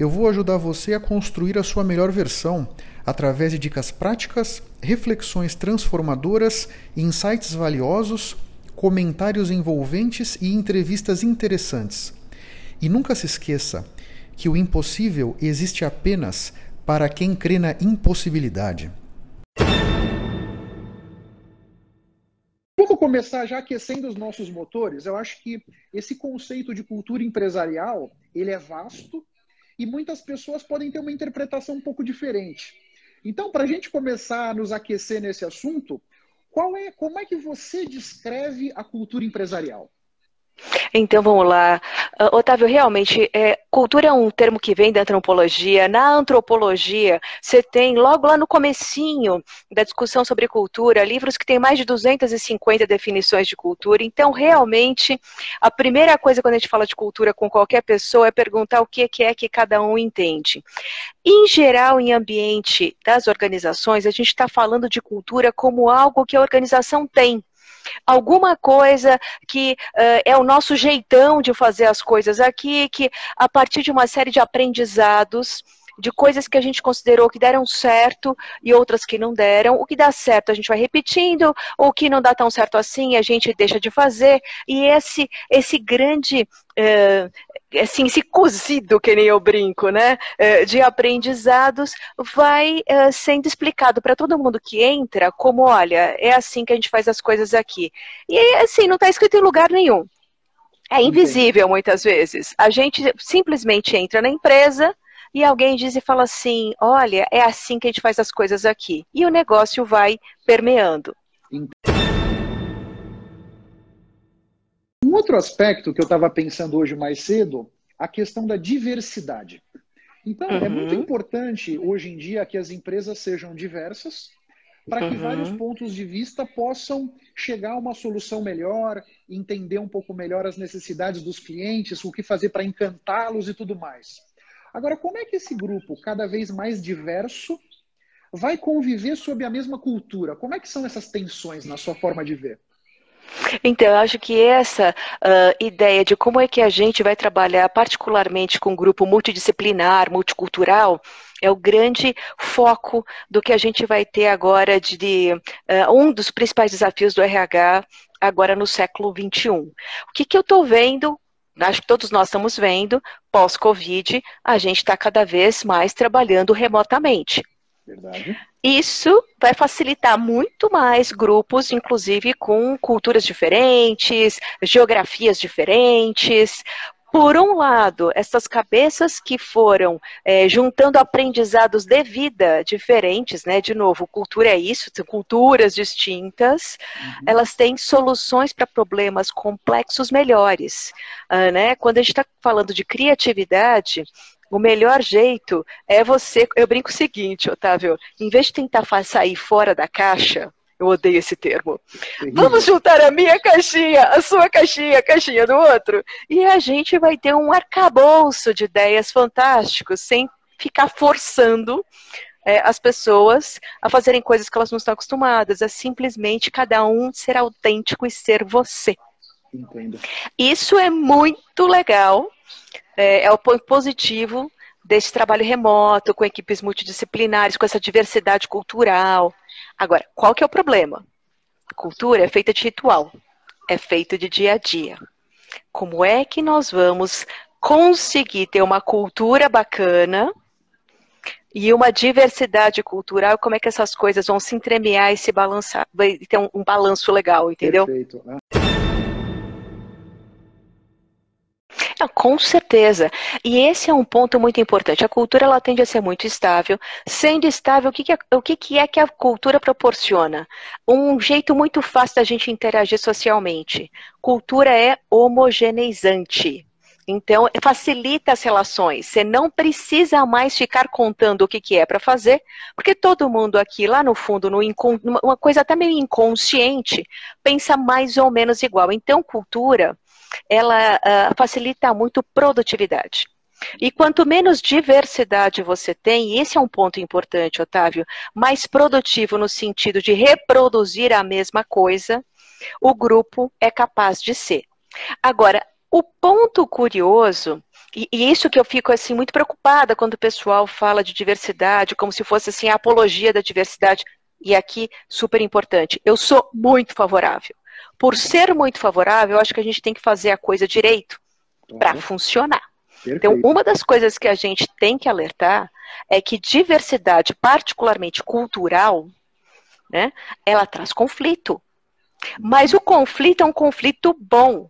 eu vou ajudar você a construir a sua melhor versão através de dicas práticas, reflexões transformadoras, insights valiosos, comentários envolventes e entrevistas interessantes. E nunca se esqueça que o impossível existe apenas para quem crê na impossibilidade. Vamos começar já aquecendo os nossos motores. Eu acho que esse conceito de cultura empresarial ele é vasto e muitas pessoas podem ter uma interpretação um pouco diferente. Então, para a gente começar a nos aquecer nesse assunto, qual é, como é que você descreve a cultura empresarial? Então vamos lá. Uh, Otávio, realmente, é, cultura é um termo que vem da antropologia. Na antropologia, você tem, logo lá no comecinho da discussão sobre cultura, livros que têm mais de 250 definições de cultura. Então, realmente, a primeira coisa quando a gente fala de cultura com qualquer pessoa é perguntar o que é que cada um entende. Em geral, em ambiente das organizações, a gente está falando de cultura como algo que a organização tem alguma coisa que uh, é o nosso jeitão de fazer as coisas aqui, que a partir de uma série de aprendizados, de coisas que a gente considerou que deram certo e outras que não deram. O que dá certo a gente vai repetindo, o que não dá tão certo assim a gente deixa de fazer. E esse, esse grande uh, assim, esse cozido, que nem eu brinco, né, é, de aprendizados, vai é, sendo explicado para todo mundo que entra como, olha, é assim que a gente faz as coisas aqui. E assim, não está escrito em lugar nenhum. É invisível Entendi. muitas vezes. A gente simplesmente entra na empresa e alguém diz e fala assim: olha, é assim que a gente faz as coisas aqui. E o negócio vai permeando. Um outro aspecto que eu estava pensando hoje mais cedo, a questão da diversidade. Então, uhum. é muito importante hoje em dia que as empresas sejam diversas, para que uhum. vários pontos de vista possam chegar a uma solução melhor, entender um pouco melhor as necessidades dos clientes, o que fazer para encantá-los e tudo mais. Agora, como é que esse grupo, cada vez mais diverso, vai conviver sob a mesma cultura? Como é que são essas tensões na sua forma de ver? Então, eu acho que essa uh, ideia de como é que a gente vai trabalhar particularmente com um grupo multidisciplinar, multicultural, é o grande foco do que a gente vai ter agora de, de uh, um dos principais desafios do RH agora no século XXI. O que, que eu estou vendo acho que todos nós estamos vendo, pós-Covid, a gente está cada vez mais trabalhando remotamente. Verdade. Isso vai facilitar muito mais grupos, inclusive com culturas diferentes, geografias diferentes. Por um lado, essas cabeças que foram é, juntando aprendizados de vida diferentes, né? De novo, cultura é isso, são culturas distintas, uhum. elas têm soluções para problemas complexos melhores. Uh, né? Quando a gente está falando de criatividade, o melhor jeito é você. Eu brinco o seguinte, Otávio: em vez de tentar sair fora da caixa, eu odeio esse termo. Vamos juntar a minha caixinha, a sua caixinha, a caixinha do outro. E a gente vai ter um arcabouço de ideias fantásticos, sem ficar forçando é, as pessoas a fazerem coisas que elas não estão acostumadas. É simplesmente cada um ser autêntico e ser você. Entendo. Isso é muito legal é, é o ponto positivo desse trabalho remoto, com equipes multidisciplinares, com essa diversidade cultural. Agora, qual que é o problema? cultura é feita de ritual, é feita de dia a dia. Como é que nós vamos conseguir ter uma cultura bacana e uma diversidade cultural? Como é que essas coisas vão se entremear e se balançar, vai ter um, um balanço legal, entendeu? Perfeito. Com certeza. E esse é um ponto muito importante. A cultura ela tende a ser muito estável. Sendo estável, o que, que, é, o que, que é que a cultura proporciona? Um jeito muito fácil da gente interagir socialmente. Cultura é homogeneizante. Então, facilita as relações. Você não precisa mais ficar contando o que, que é para fazer, porque todo mundo aqui, lá no fundo, no uma coisa até meio inconsciente, pensa mais ou menos igual. Então, cultura, ela uh, facilita muito produtividade. E quanto menos diversidade você tem, e esse é um ponto importante, Otávio, mais produtivo no sentido de reproduzir a mesma coisa, o grupo é capaz de ser. Agora, o ponto curioso, e, e, isso que eu fico assim muito preocupada quando o pessoal fala de diversidade, como se fosse assim a apologia da diversidade, e aqui super importante, eu sou muito favorável. Por ser muito favorável, eu acho que a gente tem que fazer a coisa direito para uhum. funcionar. Perfeito. Então, uma das coisas que a gente tem que alertar é que diversidade, particularmente cultural, né, ela traz conflito. Mas o conflito é um conflito bom.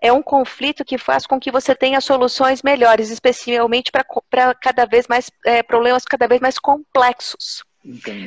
É um conflito que faz com que você tenha soluções melhores, especialmente para cada vez mais é, problemas cada vez mais complexos. Entendo.